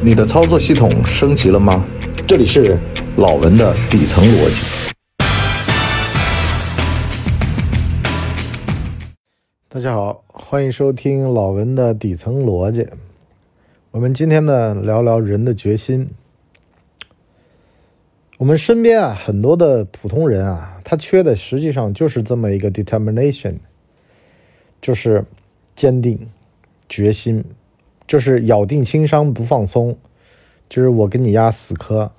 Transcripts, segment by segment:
你的操作系统升级了吗？这里是老文的底层逻辑。大家好，欢迎收听老文的底层逻辑。我们今天呢，聊聊人的决心。我们身边啊，很多的普通人啊，他缺的实际上就是这么一个 determination，就是坚定、决心，就是咬定轻伤不放松，就是我跟你压死磕。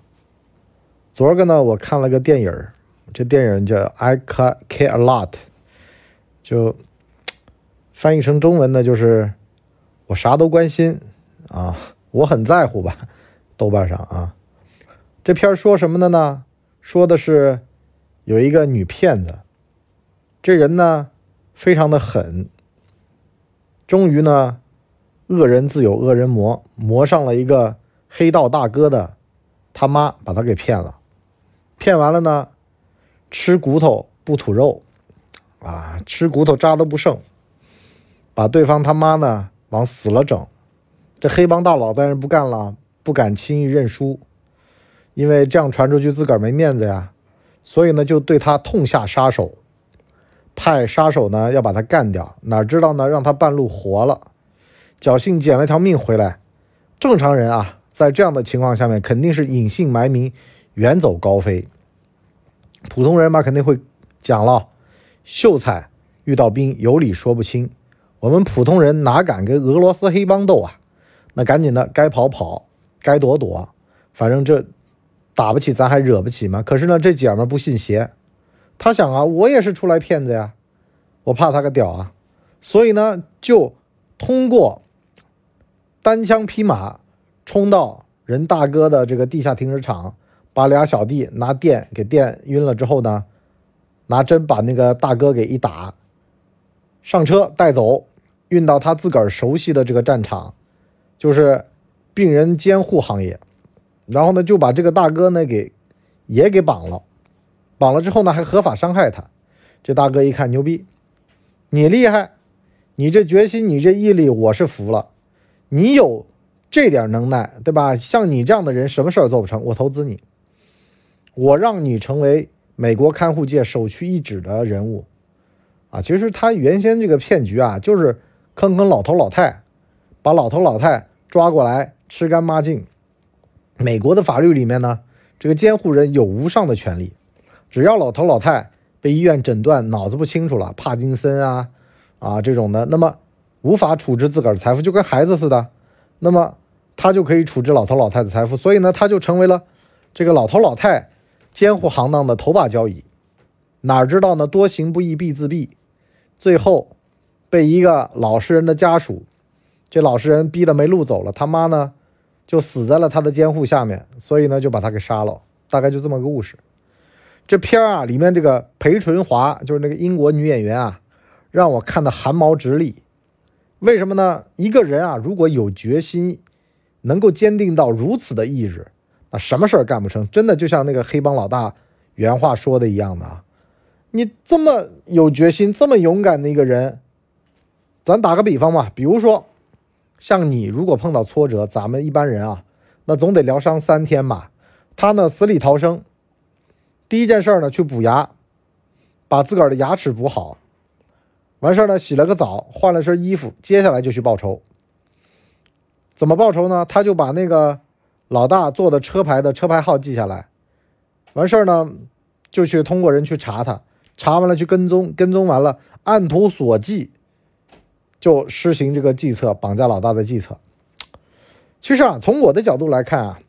昨儿个呢，我看了个电影这电影叫《I Care a Lot》，就。翻译成中文呢，就是我啥都关心啊，我很在乎吧。豆瓣上啊，这片说什么的呢？说的是有一个女骗子，这人呢非常的狠，终于呢恶人自有恶人磨，磨上了一个黑道大哥的他妈，把他给骗了。骗完了呢，吃骨头不吐肉。啊，吃骨头渣都不剩。把对方他妈呢往死了整，这黑帮大佬当然不干了，不敢轻易认输，因为这样传出去自个儿没面子呀，所以呢就对他痛下杀手，派杀手呢要把他干掉，哪知道呢让他半路活了，侥幸捡了条命回来。正常人啊，在这样的情况下面肯定是隐姓埋名，远走高飞。普通人嘛肯定会讲了，秀才遇到兵有理说不清。我们普通人哪敢跟俄罗斯黑帮斗啊？那赶紧的，该跑跑，该躲躲，反正这打不起，咱还惹不起吗？可是呢，这姐们不信邪，她想啊，我也是出来骗子呀，我怕他个屌啊！所以呢，就通过单枪匹马冲到人大哥的这个地下停车场，把俩小弟拿电给电晕了之后呢，拿针把那个大哥给一打，上车带走。运到他自个儿熟悉的这个战场，就是病人监护行业，然后呢就把这个大哥呢给也给绑了，绑了之后呢还合法伤害他。这大哥一看牛逼，你厉害，你这决心，你这毅力，我是服了。你有这点能耐，对吧？像你这样的人，什么事儿做不成？我投资你，我让你成为美国看护界首屈一指的人物啊！其实他原先这个骗局啊，就是。坑坑老头老太，把老头老太抓过来吃干抹净。美国的法律里面呢，这个监护人有无上的权利，只要老头老太被医院诊断脑子不清楚了，帕金森啊啊这种的，那么无法处置自个儿的财富，就跟孩子似的，那么他就可以处置老头老太的财富，所以呢，他就成为了这个老头老太监护行当的头把交椅。哪知道呢，多行不义必自毙，最后。被一个老实人的家属，这老实人逼得没路走了，他妈呢就死在了他的监护下面，所以呢就把他给杀了。大概就这么个故事。这片儿啊里面这个裴淳华就是那个英国女演员啊，让我看的汗毛直立。为什么呢？一个人啊如果有决心，能够坚定到如此的意志，那什么事儿干不成？真的就像那个黑帮老大原话说的一样的啊，你这么有决心、这么勇敢的一个人。咱打个比方嘛，比如说，像你如果碰到挫折，咱们一般人啊，那总得疗伤三天吧。他呢死里逃生，第一件事呢去补牙，把自个儿的牙齿补好，完事儿呢洗了个澡，换了身衣服，接下来就去报仇。怎么报仇呢？他就把那个老大坐的车牌的车牌号记下来，完事儿呢就去通过人去查他，查完了去跟踪，跟踪完了按图索骥。就施行这个计策，绑架老大的计策。其实啊，从我的角度来看啊，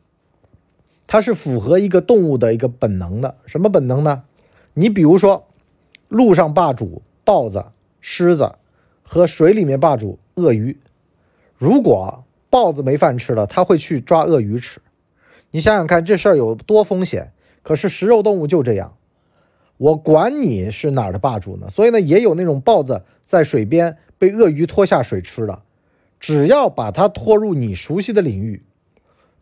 它是符合一个动物的一个本能的。什么本能呢？你比如说，陆上霸主豹子、狮子和水里面霸主鳄鱼。如果豹子没饭吃了，他会去抓鳄鱼吃。你想想看，这事儿有多风险？可是食肉动物就这样，我管你是哪儿的霸主呢？所以呢，也有那种豹子在水边。被鳄鱼拖下水吃了，只要把它拖入你熟悉的领域，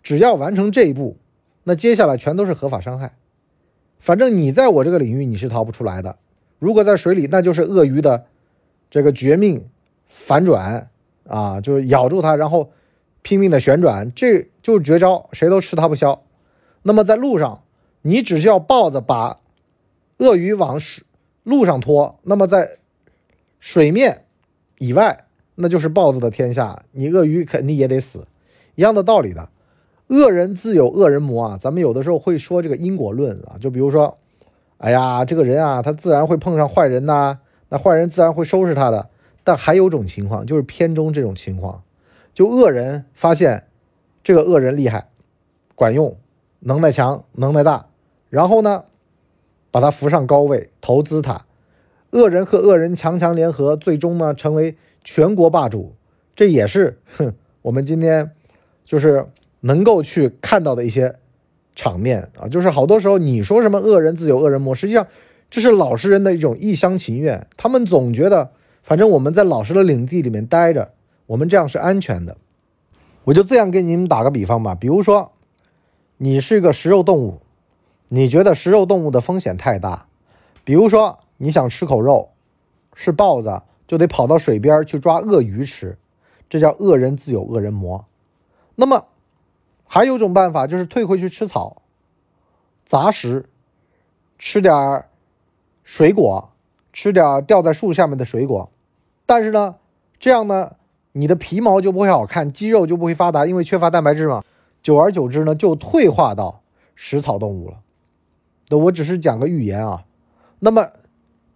只要完成这一步，那接下来全都是合法伤害。反正你在我这个领域你是逃不出来的。如果在水里，那就是鳄鱼的这个绝命反转啊，就咬住它，然后拼命的旋转，这就。是绝招，谁都吃它不消。那么在路上，你只需要抱着把鳄鱼往水路上拖，那么在水面以外，那就是豹子的天下，你鳄鱼肯定也得死，一样的道理的。恶人自有恶人磨啊，咱们有的时候会说这个因果论啊，就比如说，哎呀，这个人啊，他自然会碰上坏人呐，那坏人自然会收拾他的。但还有种情况，就是片中这种情况，就恶人发现这个恶人厉害，管用，能耐强，能耐大，然后呢，把他扶上高位，投资他。恶人和恶人强强联合，最终呢成为全国霸主。这也是哼，我们今天就是能够去看到的一些场面啊。就是好多时候你说什么恶人自有恶人磨，实际上这是老实人的一种一厢情愿，他们总觉得。反正我们在老实的领地里面待着，我们这样是安全的。我就这样给你们打个比方吧，比如说，你是个食肉动物，你觉得食肉动物的风险太大，比如说你想吃口肉，是豹子就得跑到水边去抓鳄鱼吃，这叫恶人自有恶人磨。那么还有一种办法就是退回去吃草、杂食，吃点水果，吃点掉在树下面的水果。但是呢，这样呢，你的皮毛就不会好看，肌肉就不会发达，因为缺乏蛋白质嘛。久而久之呢，就退化到食草动物了。那我只是讲个寓言啊。那么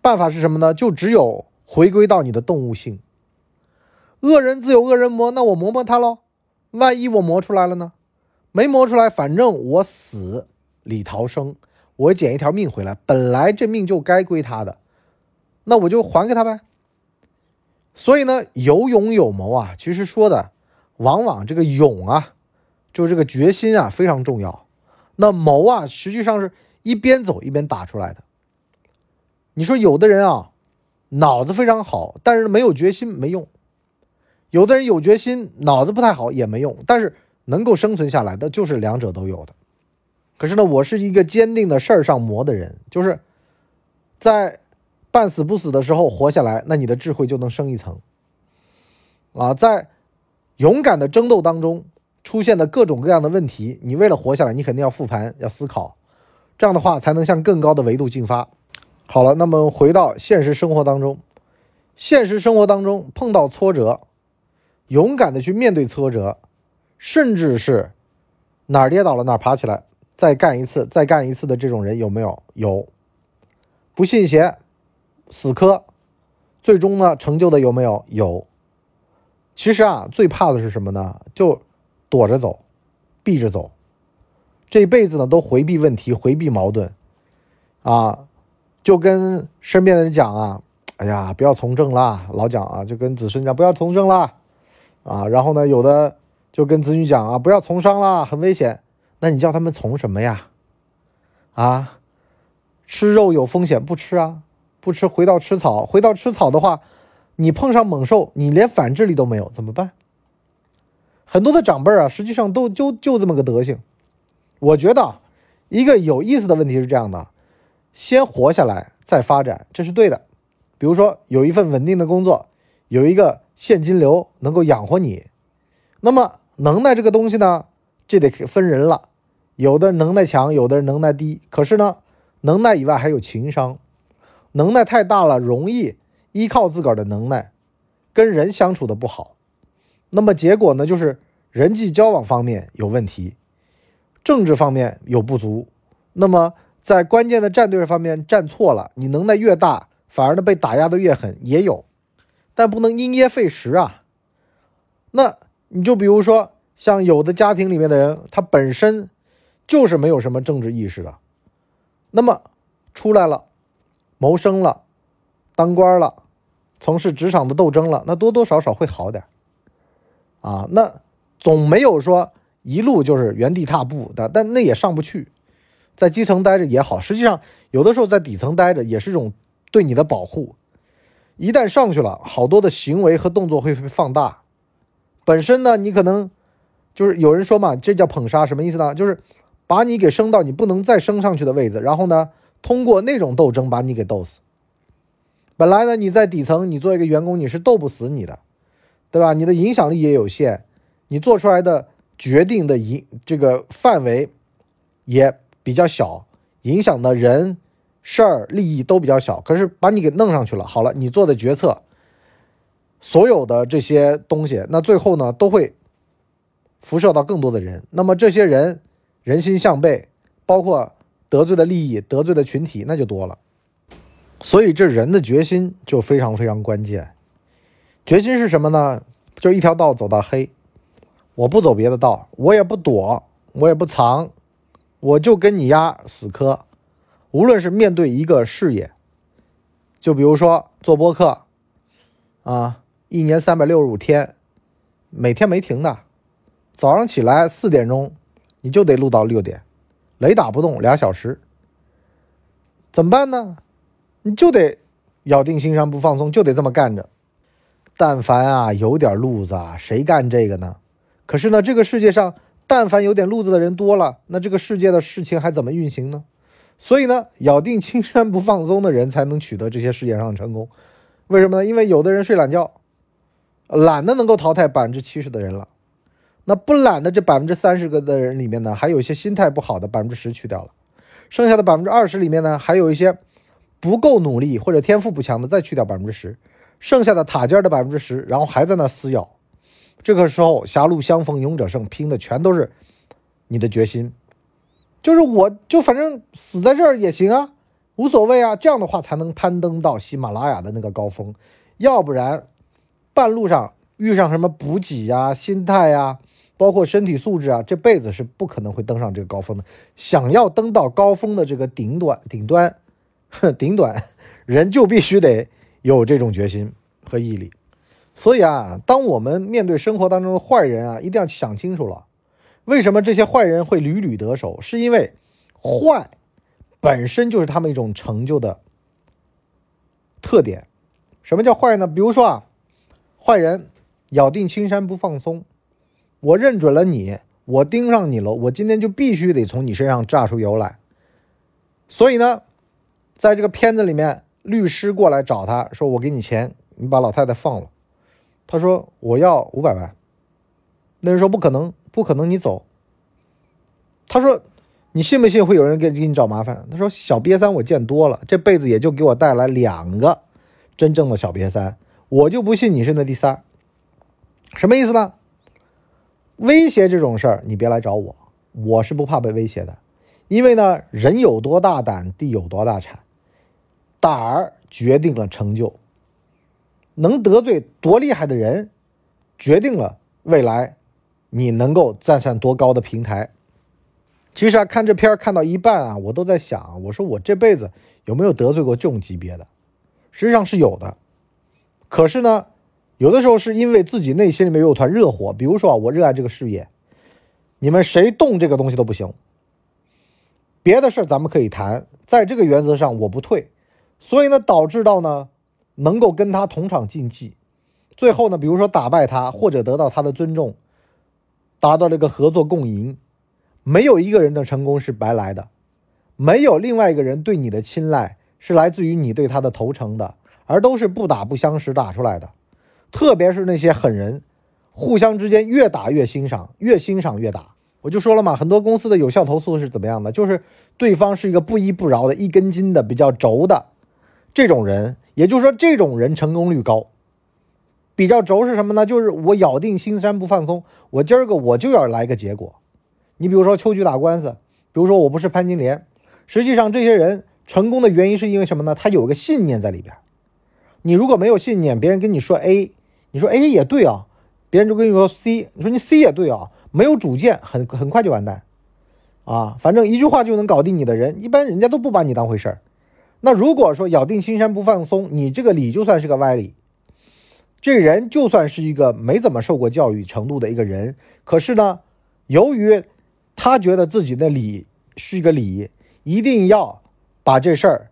办法是什么呢？就只有回归到你的动物性。恶人自有恶人磨，那我磨磨他喽。万一我磨出来了呢？没磨出来，反正我死里逃生，我捡一条命回来。本来这命就该归他的，那我就还给他呗。所以呢，有勇有谋啊，其实说的往往这个勇啊，就这个决心啊非常重要。那谋啊，实际上是一边走一边打出来的。你说有的人啊，脑子非常好，但是没有决心没用；有的人有决心，脑子不太好也没用。但是能够生存下来的就是两者都有的。可是呢，我是一个坚定的事儿上磨的人，就是在。半死不死的时候活下来，那你的智慧就能升一层。啊，在勇敢的争斗当中出现的各种各样的问题，你为了活下来，你肯定要复盘，要思考，这样的话才能向更高的维度进发。好了，那么回到现实生活当中，现实生活当中碰到挫折，勇敢的去面对挫折，甚至是哪儿跌倒了哪儿爬起来，再干一次，再干一次的这种人有没有？有，不信邪。死磕，最终呢成就的有没有？有。其实啊，最怕的是什么呢？就躲着走，避着走，这辈子呢都回避问题，回避矛盾，啊，就跟身边的人讲啊，哎呀，不要从政啦，老蒋啊，就跟子孙讲不要从政啦，啊，然后呢，有的就跟子女讲啊，不要从商啦，很危险。那你叫他们从什么呀？啊，吃肉有风险，不吃啊。不吃，回到吃草。回到吃草的话，你碰上猛兽，你连反制力都没有，怎么办？很多的长辈啊，实际上都就就这么个德行。我觉得一个有意思的问题是这样的：先活下来再发展，这是对的。比如说有一份稳定的工作，有一个现金流能够养活你。那么能耐这个东西呢，这得分人了。有的能耐强，有的能耐低。可是呢，能耐以外还有情商。能耐太大了，容易依靠自个儿的能耐，跟人相处的不好，那么结果呢，就是人际交往方面有问题，政治方面有不足，那么在关键的战队方面站错了，你能耐越大，反而呢被打压的越狠，也有，但不能因噎废食啊。那你就比如说像有的家庭里面的人，他本身就是没有什么政治意识的，那么出来了。谋生了，当官了，从事职场的斗争了，那多多少少会好点啊。那总没有说一路就是原地踏步的，但那也上不去。在基层待着也好，实际上有的时候在底层待着也是一种对你的保护。一旦上去了，好多的行为和动作会被放大。本身呢，你可能就是有人说嘛，这叫捧杀，什么意思呢？就是把你给升到你不能再升上去的位置，然后呢？通过那种斗争把你给斗死。本来呢，你在底层，你做一个员工，你是斗不死你的，对吧？你的影响力也有限，你做出来的决定的影这个范围也比较小，影响的人、事儿、利益都比较小。可是把你给弄上去了，好了，你做的决策，所有的这些东西，那最后呢都会辐射到更多的人。那么这些人人心向背，包括得罪的利益、得罪的群体，那就多了。所以这人的决心就非常非常关键。决心是什么呢？就一条道走到黑。我不走别的道，我也不躲，我也不藏，我就跟你丫死磕。无论是面对一个事业，就比如说做播客，啊，一年三百六十五天，每天没停的，早上起来四点钟，你就得录到六点，雷打不动俩小时，怎么办呢？你就得咬定心山不放松，就得这么干着。但凡啊有点路子啊，谁干这个呢？可是呢，这个世界上，但凡有点路子的人多了，那这个世界的事情还怎么运行呢？所以呢，咬定青山不放松的人才能取得这些事业上的成功。为什么呢？因为有的人睡懒觉，懒得能够淘汰百分之七十的人了。那不懒的这百分之三十个的人里面呢，还有一些心态不好的百分之十去掉了，剩下的百分之二十里面呢，还有一些不够努力或者天赋不强的，再去掉百分之十，剩下的塔尖的百分之十，然后还在那撕咬。这个时候，狭路相逢勇者胜，拼的全都是你的决心。就是我就反正死在这儿也行啊，无所谓啊。这样的话才能攀登到喜马拉雅的那个高峰，要不然半路上遇上什么补给呀、心态呀，包括身体素质啊，这辈子是不可能会登上这个高峰的。想要登到高峰的这个顶端，顶端，顶端，人就必须得有这种决心和毅力。所以啊，当我们面对生活当中的坏人啊，一定要想清楚了，为什么这些坏人会屡屡得手？是因为坏本身就是他们一种成就的特点。什么叫坏呢？比如说啊，坏人咬定青山不放松，我认准了你，我盯上你了，我今天就必须得从你身上榨出油来。所以呢，在这个片子里面，律师过来找他说：“我给你钱，你把老太太放了。”他说：“我要五百万。”那人说：“不可能，不可能，你走。”他说：“你信不信会有人给给你找麻烦？”他说：“小瘪三我见多了，这辈子也就给我带来两个真正的小瘪三，我就不信你是那第三。什么意思呢？威胁这种事儿，你别来找我，我是不怕被威胁的，因为呢，人有多大胆，地有多大产，胆儿决定了成就。”能得罪多厉害的人，决定了未来你能够站上多高的平台。其实啊，看这片看到一半啊，我都在想，我说我这辈子有没有得罪过这种级别的？实际上是有的。可是呢，有的时候是因为自己内心里面有团热火，比如说啊，我热爱这个事业，你们谁动这个东西都不行。别的事儿咱们可以谈，在这个原则上我不退。所以呢，导致到呢。能够跟他同场竞技，最后呢，比如说打败他或者得到他的尊重，达到了一个合作共赢。没有一个人的成功是白来的，没有另外一个人对你的青睐是来自于你对他的投诚的，而都是不打不相识打出来的。特别是那些狠人，互相之间越打越欣赏，越欣赏越打。我就说了嘛，很多公司的有效投诉是怎么样的？就是对方是一个不依不饶的一根筋的比较轴的这种人。也就是说，这种人成功率高，比较轴是什么呢？就是我咬定青山不放松，我今儿个我就要来个结果。你比如说秋菊打官司，比如说我不是潘金莲，实际上这些人成功的原因是因为什么呢？他有个信念在里边。你如果没有信念，别人跟你说 A，你说 A 也对啊，别人就跟你说 C，你说你 C 也对啊，没有主见，很很快就完蛋啊。反正一句话就能搞定你的人，一般人家都不把你当回事儿。那如果说咬定青山不放松，你这个理就算是个歪理。这人就算是一个没怎么受过教育程度的一个人，可是呢，由于他觉得自己的理是一个理，一定要把这事儿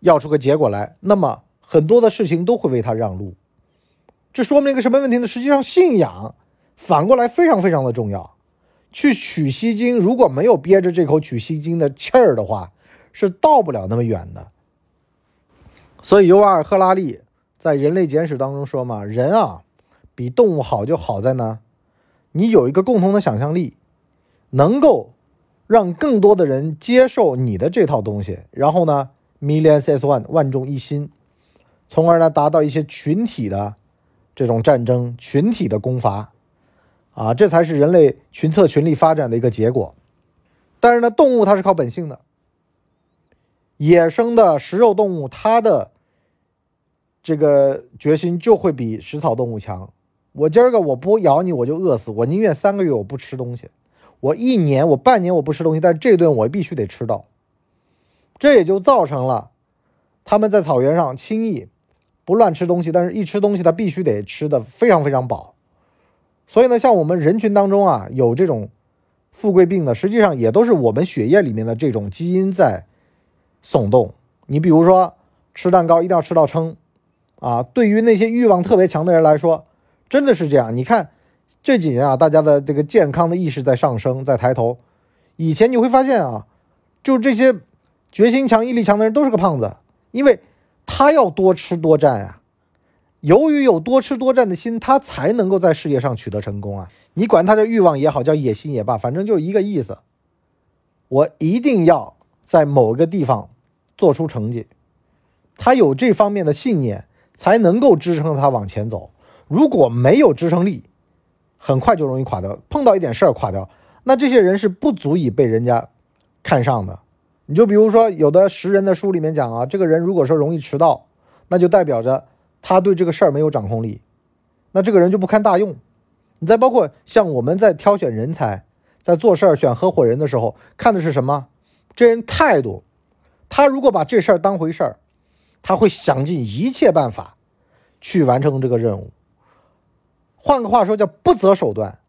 要出个结果来，那么很多的事情都会为他让路。这说明一个什么问题呢？实际上，信仰反过来非常非常的重要。去取西经，如果没有憋着这口取西经的气儿的话，是到不了那么远的，所以尤瓦尔·赫拉利在《人类简史》当中说嘛：“人啊，比动物好就好在呢，你有一个共同的想象力，能够让更多的人接受你的这套东西，然后呢，millions as one，万众一心，从而呢达到一些群体的这种战争、群体的攻伐，啊，这才是人类群策群力发展的一个结果。但是呢，动物它是靠本性的，野生的食肉动物，它的这个决心就会比食草动物强。我今儿个我不咬你，我就饿死。我宁愿三个月我不吃东西，我一年我半年我不吃东西，但是这顿我必须得吃到。这也就造成了他们在草原上轻易不乱吃东西，但是一吃东西他必须得吃的非常非常饱。所以呢，像我们人群当中啊，有这种。富贵病的，实际上也都是我们血液里面的这种基因在耸动。你比如说，吃蛋糕一定要吃到撑，啊，对于那些欲望特别强的人来说，真的是这样。你看这几年啊，大家的这个健康的意识在上升，在抬头。以前你会发现啊，就这些决心强、毅力强的人都是个胖子，因为他要多吃多占啊。由于有多吃多占的心，他才能够在事业上取得成功啊！你管他叫欲望也好，叫野心也罢，反正就一个意思。我一定要在某个地方做出成绩，他有这方面的信念，才能够支撑他往前走。如果没有支撑力，很快就容易垮掉。碰到一点事儿垮掉，那这些人是不足以被人家看上的。你就比如说，有的识人的书里面讲啊，这个人如果说容易迟到，那就代表着。他对这个事儿没有掌控力，那这个人就不堪大用。你再包括像我们在挑选人才，在做事儿选合伙人的时候，看的是什么？这人态度。他如果把这事儿当回事儿，他会想尽一切办法去完成这个任务。换个话说，叫不择手段。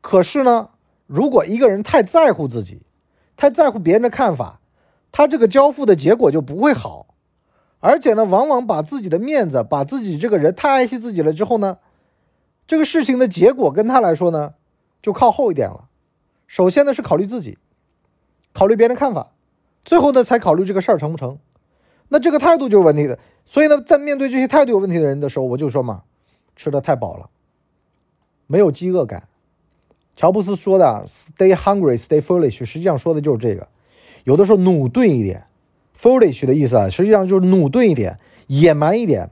可是呢，如果一个人太在乎自己，太在乎别人的看法，他这个交付的结果就不会好。而且呢，往往把自己的面子，把自己这个人太爱惜自己了之后呢，这个事情的结果跟他来说呢，就靠后一点了。首先呢是考虑自己，考虑别人的看法，最后呢才考虑这个事儿成不成。那这个态度就是问题的。所以呢，在面对这些态度有问题的人的时候，我就说嘛，吃的太饱了，没有饥饿感。乔布斯说的 “Stay hungry, stay foolish”，实际上说的就是这个。有的时候努钝一点。foolish 的意思啊，实际上就是努钝一点、野蛮一点，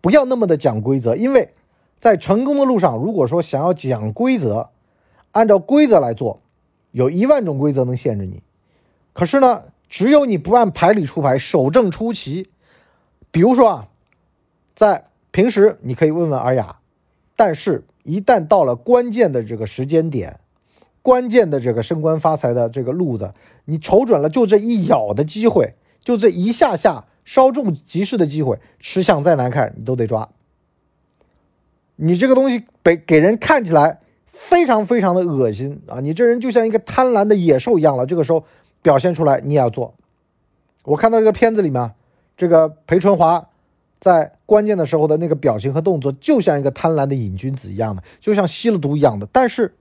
不要那么的讲规则。因为在成功的路上，如果说想要讲规则，按照规则来做，有一万种规则能限制你。可是呢，只有你不按牌理出牌，守正出奇。比如说啊，在平时你可以问问尔雅，但是一旦到了关键的这个时间点，关键的这个升官发财的这个路子，你瞅准了就这一咬的机会。就这一下下稍纵即逝的机会，吃相再难看，你都得抓。你这个东西给给人看起来非常非常的恶心啊！你这人就像一个贪婪的野兽一样了。这个时候表现出来，你也要做。我看到这个片子里面，这个裴春华在关键的时候的那个表情和动作，就像一个贪婪的瘾君子一样的，就像吸了毒一样的。但是，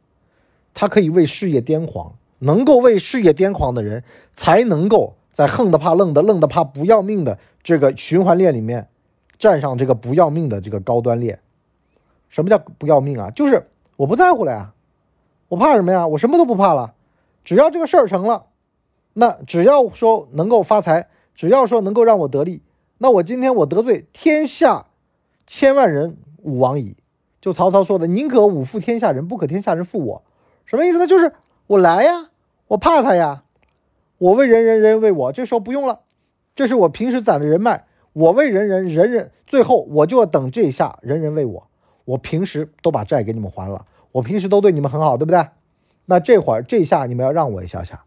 他可以为事业癫狂，能够为事业癫狂的人，才能够。在横的怕愣的，愣的怕不要命的这个循环链里面，站上这个不要命的这个高端链。什么叫不要命啊？就是我不在乎了呀，我怕什么呀？我什么都不怕了，只要这个事儿成了，那只要说能够发财，只要说能够让我得利，那我今天我得罪天下千万人，吾往矣。就曹操说的，宁可吾负天下人，不可天下人负我。什么意思呢？就是我来呀，我怕他呀。我为人人，人为我。这时候不用了，这是我平时攒的人脉。我为人人，人人最后我就要等这一下，人人为我。我平时都把债给你们还了，我平时都对你们很好，对不对？那这会儿这下你们要让我一下下，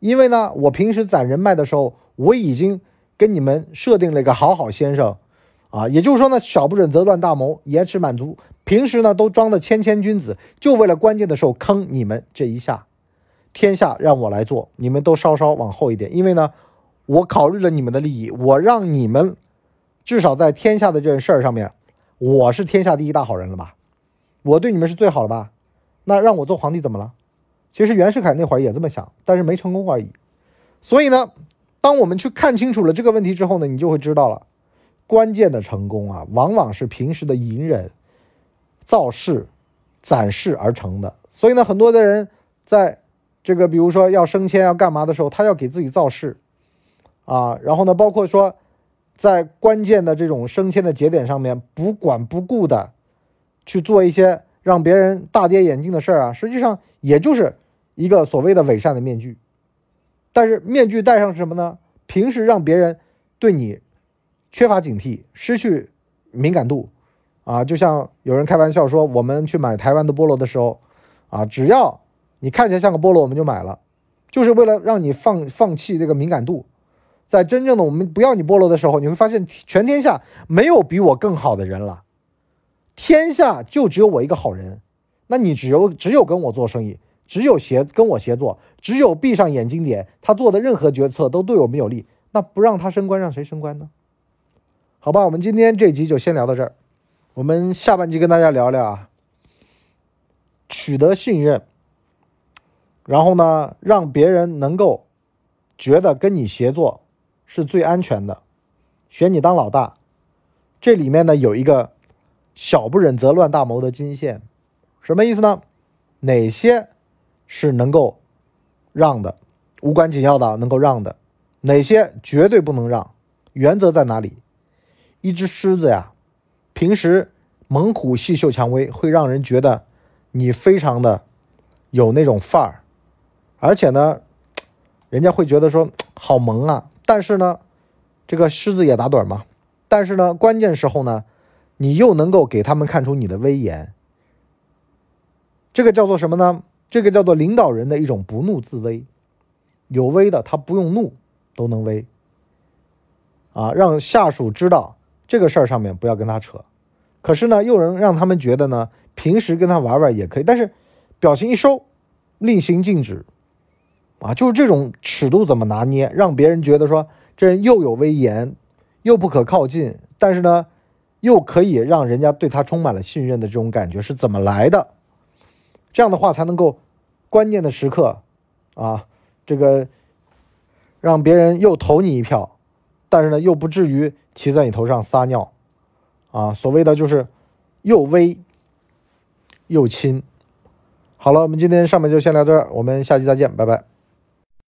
因为呢，我平时攒人脉的时候，我已经跟你们设定了一个好好先生啊，也就是说呢，小不忍则乱大谋，延迟满足。平时呢都装的谦谦君子，就为了关键的时候坑你们这一下。天下让我来做，你们都稍稍往后一点，因为呢，我考虑了你们的利益，我让你们至少在天下的这件事儿上面，我是天下第一大好人了吧？我对你们是最好的吧？那让我做皇帝怎么了？其实袁世凯那会儿也这么想，但是没成功而已。所以呢，当我们去看清楚了这个问题之后呢，你就会知道了，关键的成功啊，往往是平时的隐忍、造势、攒势而成的。所以呢，很多的人在这个比如说要升迁要干嘛的时候，他要给自己造势啊，然后呢，包括说在关键的这种升迁的节点上面，不管不顾的去做一些让别人大跌眼镜的事儿啊，实际上也就是一个所谓的伪善的面具。但是面具戴上是什么呢？平时让别人对你缺乏警惕，失去敏感度啊，就像有人开玩笑说，我们去买台湾的菠萝的时候啊，只要你看起来像个菠萝，我们就买了，就是为了让你放放弃这个敏感度。在真正的我们不要你菠萝的时候，你会发现全天下没有比我更好的人了，天下就只有我一个好人，那你只有只有跟我做生意。只有协跟我协作，只有闭上眼睛点，他做的任何决策都对我们有利。那不让他升官，让谁升官呢？好吧，我们今天这集就先聊到这儿。我们下半集跟大家聊聊啊，取得信任，然后呢，让别人能够觉得跟你协作是最安全的，选你当老大。这里面呢有一个小不忍则乱大谋的金线，什么意思呢？哪些？是能够让的，无关紧要的能够让的，哪些绝对不能让？原则在哪里？一只狮子呀，平时猛虎细嗅蔷薇，会让人觉得你非常的有那种范儿，而且呢，人家会觉得说好萌啊。但是呢，这个狮子也打盹嘛。但是呢，关键时候呢，你又能够给他们看出你的威严。这个叫做什么呢？这个叫做领导人的一种不怒自威，有威的他不用怒都能威，啊，让下属知道这个事儿上面不要跟他扯，可是呢又能让他们觉得呢平时跟他玩玩也可以，但是表情一收，令行禁止，啊，就是这种尺度怎么拿捏，让别人觉得说这人又有威严，又不可靠近，但是呢又可以让人家对他充满了信任的这种感觉是怎么来的？这样的话才能够关键的时刻，啊，这个让别人又投你一票，但是呢又不至于骑在你头上撒尿，啊，所谓的就是又威又亲。好了，我们今天上面就先聊这儿，我们下期再见，拜拜。